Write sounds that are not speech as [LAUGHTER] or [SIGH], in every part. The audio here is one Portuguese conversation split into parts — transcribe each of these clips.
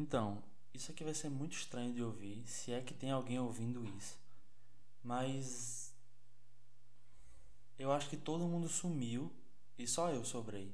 Então, isso aqui vai ser muito estranho de ouvir, se é que tem alguém ouvindo isso. Mas. Eu acho que todo mundo sumiu e só eu sobrei.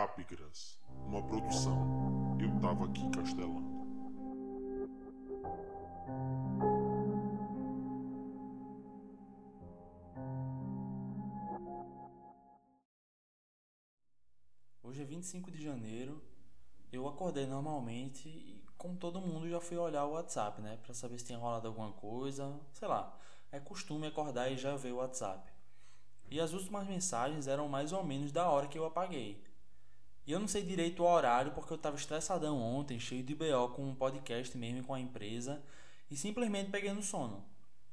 Capigras, uma produção. Eu tava aqui castelando. Hoje é 25 de janeiro. Eu acordei normalmente e, como todo mundo, já fui olhar o WhatsApp, né? Pra saber se tinha rolado alguma coisa. Sei lá. É costume acordar e já ver o WhatsApp. E as últimas mensagens eram mais ou menos da hora que eu apaguei. E eu não sei direito o horário porque eu estava estressadão ontem, cheio de BO com um podcast mesmo com a empresa e simplesmente peguei no sono.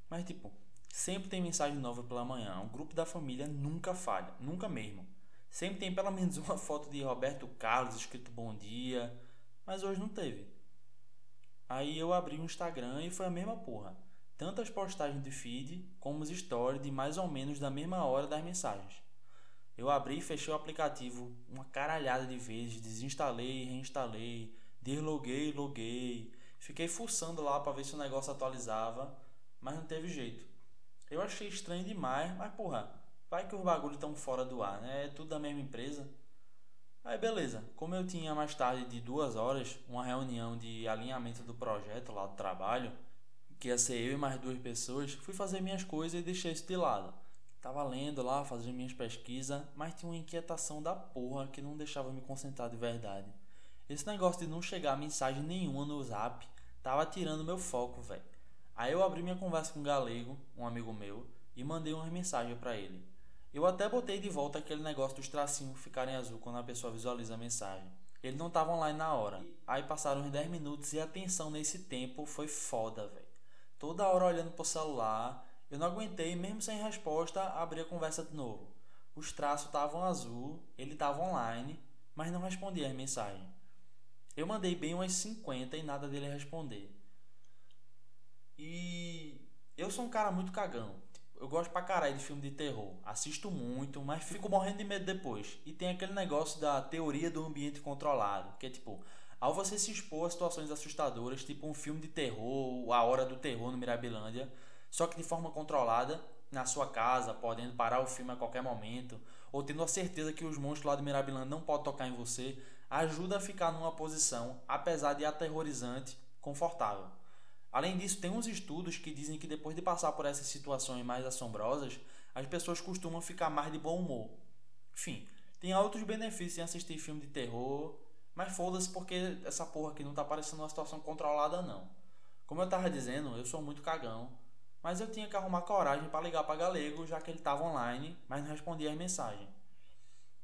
Mas tipo, sempre tem mensagem nova pela manhã. O grupo da família nunca falha, nunca mesmo. Sempre tem pelo menos [LAUGHS] uma foto de Roberto Carlos escrito bom dia, mas hoje não teve. Aí eu abri o Instagram e foi a mesma porra. Tantas postagens de feed como os stories de mais ou menos da mesma hora das mensagens. Eu abri e fechei o aplicativo uma caralhada de vezes, desinstalei, reinstalei, desloguei, loguei. Fiquei fuçando lá para ver se o negócio atualizava, mas não teve jeito. Eu achei estranho demais, mas porra, vai que os bagulhos estão fora do ar, né? É tudo da mesma empresa. Aí beleza, como eu tinha mais tarde de duas horas uma reunião de alinhamento do projeto lá do trabalho, que ia ser eu e mais duas pessoas, fui fazer minhas coisas e deixei isso de lado. Tava lendo lá, fazendo minhas pesquisas, mas tinha uma inquietação da porra que não deixava me concentrar de verdade. Esse negócio de não chegar mensagem nenhuma no zap tava tirando meu foco, velho. Aí eu abri minha conversa com o Galego, um amigo meu, e mandei uma mensagem para ele. Eu até botei de volta aquele negócio dos tracinhos ficarem azul quando a pessoa visualiza a mensagem. Ele não tava online na hora. Aí passaram uns 10 minutos e a tensão nesse tempo foi foda, velho. Toda hora olhando pro celular, eu não aguentei, mesmo sem resposta, abrir a conversa de novo. Os traços estavam azul, ele estava online, mas não respondia as mensagens. Eu mandei bem umas 50 e nada dele responder. E eu sou um cara muito cagão. Eu gosto pra caralho de filme de terror. Assisto muito, mas fico morrendo de medo depois. E tem aquele negócio da teoria do ambiente controlado, que é tipo, ao você se expor a situações assustadoras, tipo um filme de terror, A Hora do Terror no Mirabilândia, só que de forma controlada, na sua casa, podendo parar o filme a qualquer momento, ou tendo a certeza que os monstros lá do Mirabiland não podem tocar em você, ajuda a ficar numa posição, apesar de aterrorizante, confortável. Além disso, tem uns estudos que dizem que depois de passar por essas situações mais assombrosas, as pessoas costumam ficar mais de bom humor. Enfim, tem outros benefícios em assistir filme de terror, mas foda-se porque essa porra aqui não tá parecendo uma situação controlada não. Como eu tava dizendo, eu sou muito cagão mas eu tinha que arrumar coragem para ligar para Galego, já que ele estava online, mas não respondia as mensagens.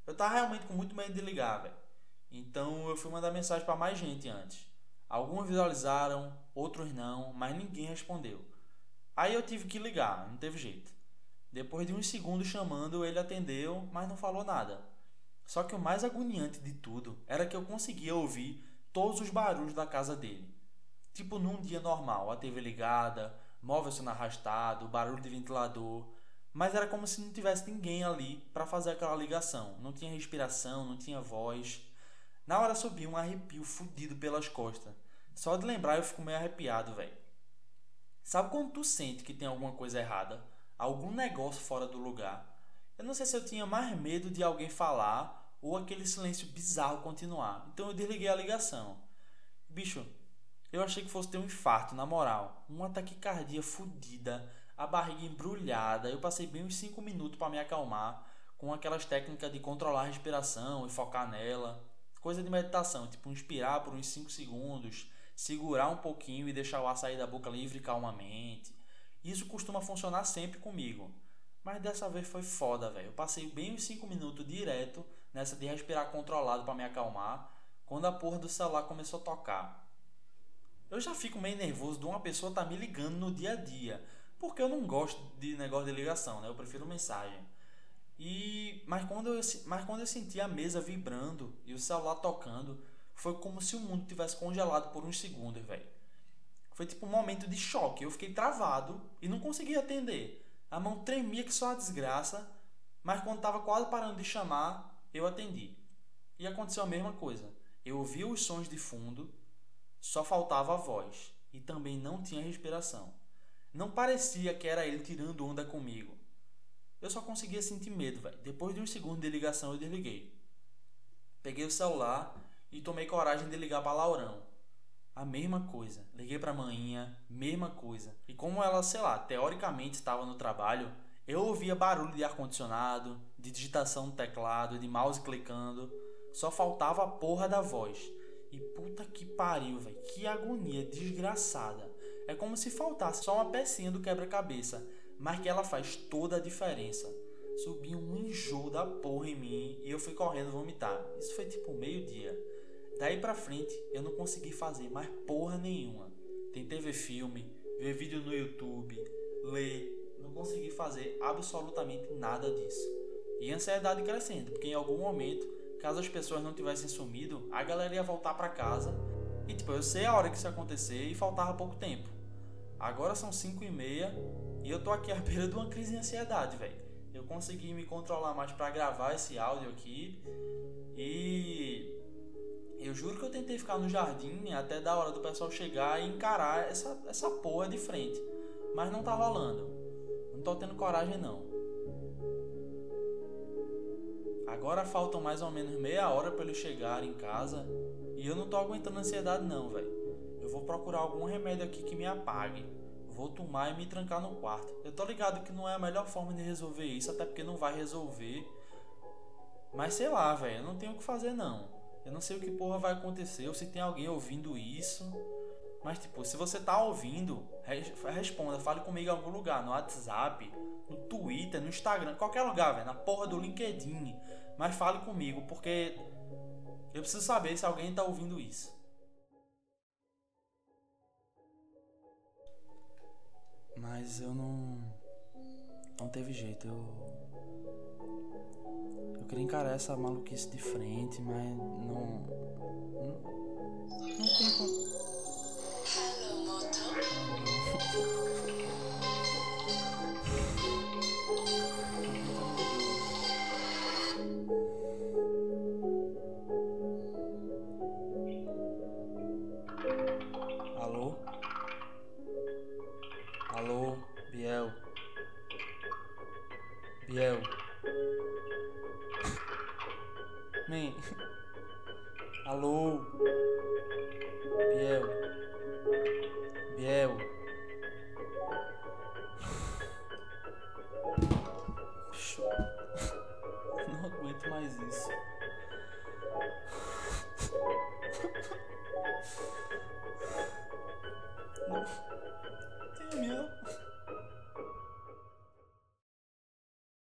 Eu tava realmente com muito medo de ligar, velho. Então eu fui mandar mensagem para mais gente antes. Alguns visualizaram, outros não, mas ninguém respondeu. Aí eu tive que ligar, não teve jeito. Depois de uns segundos chamando, ele atendeu, mas não falou nada. Só que o mais agoniante de tudo era que eu conseguia ouvir todos os barulhos da casa dele. Tipo num dia normal, a TV ligada, móvel sendo arrastado, barulho de ventilador, mas era como se não tivesse ninguém ali para fazer aquela ligação. Não tinha respiração, não tinha voz. Na hora subiu um arrepio fudido pelas costas. Só de lembrar eu fico meio arrepiado, velho. Sabe quando tu sente que tem alguma coisa errada? Algum negócio fora do lugar? Eu não sei se eu tinha mais medo de alguém falar ou aquele silêncio bizarro continuar. Então eu desliguei a ligação. Bicho, eu achei que fosse ter um infarto, na moral. Uma taquicardia fodida, a barriga embrulhada. Eu passei bem uns 5 minutos para me acalmar com aquelas técnicas de controlar a respiração e focar nela. Coisa de meditação, tipo inspirar por uns 5 segundos, segurar um pouquinho e deixar o ar sair da boca livre calmamente. Isso costuma funcionar sempre comigo. Mas dessa vez foi foda, velho. Eu passei bem uns 5 minutos direto nessa de respirar controlado para me acalmar, quando a porra do celular começou a tocar. Eu já fico meio nervoso de uma pessoa estar tá me ligando no dia a dia. Porque eu não gosto de negócio de ligação, né? Eu prefiro mensagem. E mas quando eu mas quando eu senti a mesa vibrando e o celular tocando, foi como se o mundo tivesse congelado por uns segundos, velho. Foi tipo um momento de choque. Eu fiquei travado e não conseguia atender. A mão tremia que só a desgraça, mas quando estava quase parando de chamar, eu atendi. E aconteceu a mesma coisa. Eu ouvi os sons de fundo, só faltava a voz e também não tinha respiração. Não parecia que era ele tirando onda comigo. Eu só conseguia sentir medo, velho. Depois de um segundo de ligação, eu desliguei. Peguei o celular e tomei coragem de ligar para Laurão. A mesma coisa. Liguei para manhinha, mesma coisa. E como ela, sei lá, teoricamente estava no trabalho, eu ouvia barulho de ar-condicionado, de digitação no teclado, de mouse clicando. Só faltava a porra da voz. E puta que pariu, velho. Que agonia desgraçada. É como se faltasse só uma pecinha do quebra-cabeça, mas que ela faz toda a diferença. Subiu um enjoo da porra em mim e eu fui correndo vomitar. Isso foi tipo meio-dia. Daí pra frente eu não consegui fazer mais porra nenhuma. Tentei ver filme, ver vídeo no YouTube, ler, não consegui fazer absolutamente nada disso. E ansiedade crescendo, porque em algum momento, caso as pessoas não tivessem sumido, a galera ia voltar para casa. E tipo, eu sei a hora que isso ia acontecer e faltava pouco tempo. Agora são 5 e meia e eu tô aqui à [LAUGHS] beira de uma crise de ansiedade, velho. Eu consegui me controlar mais para gravar esse áudio aqui e eu juro que eu tentei ficar no jardim até da hora do pessoal chegar e encarar essa, essa porra de frente. Mas não tá rolando. Não tô tendo coragem não. Agora faltam mais ou menos meia hora para eles chegarem em casa e eu não tô aguentando ansiedade não, velho. Eu vou procurar algum remédio aqui que me apague. Vou tomar e me trancar no quarto. Eu tô ligado que não é a melhor forma de resolver isso, até porque não vai resolver. Mas sei lá, velho, eu não tenho o que fazer não. Eu não sei o que porra vai acontecer ou se tem alguém ouvindo isso. Mas, tipo, se você tá ouvindo, responda, fale comigo em algum lugar, no WhatsApp, no Twitter, no Instagram, qualquer lugar, velho, na porra do LinkedIn. Mas fale comigo, porque eu preciso saber se alguém tá ouvindo isso. Mas eu não. Não teve jeito, eu eu queria encarar essa maluquice de frente, mas não. Não, não tem como. Biel. [LAUGHS] Man. Alô?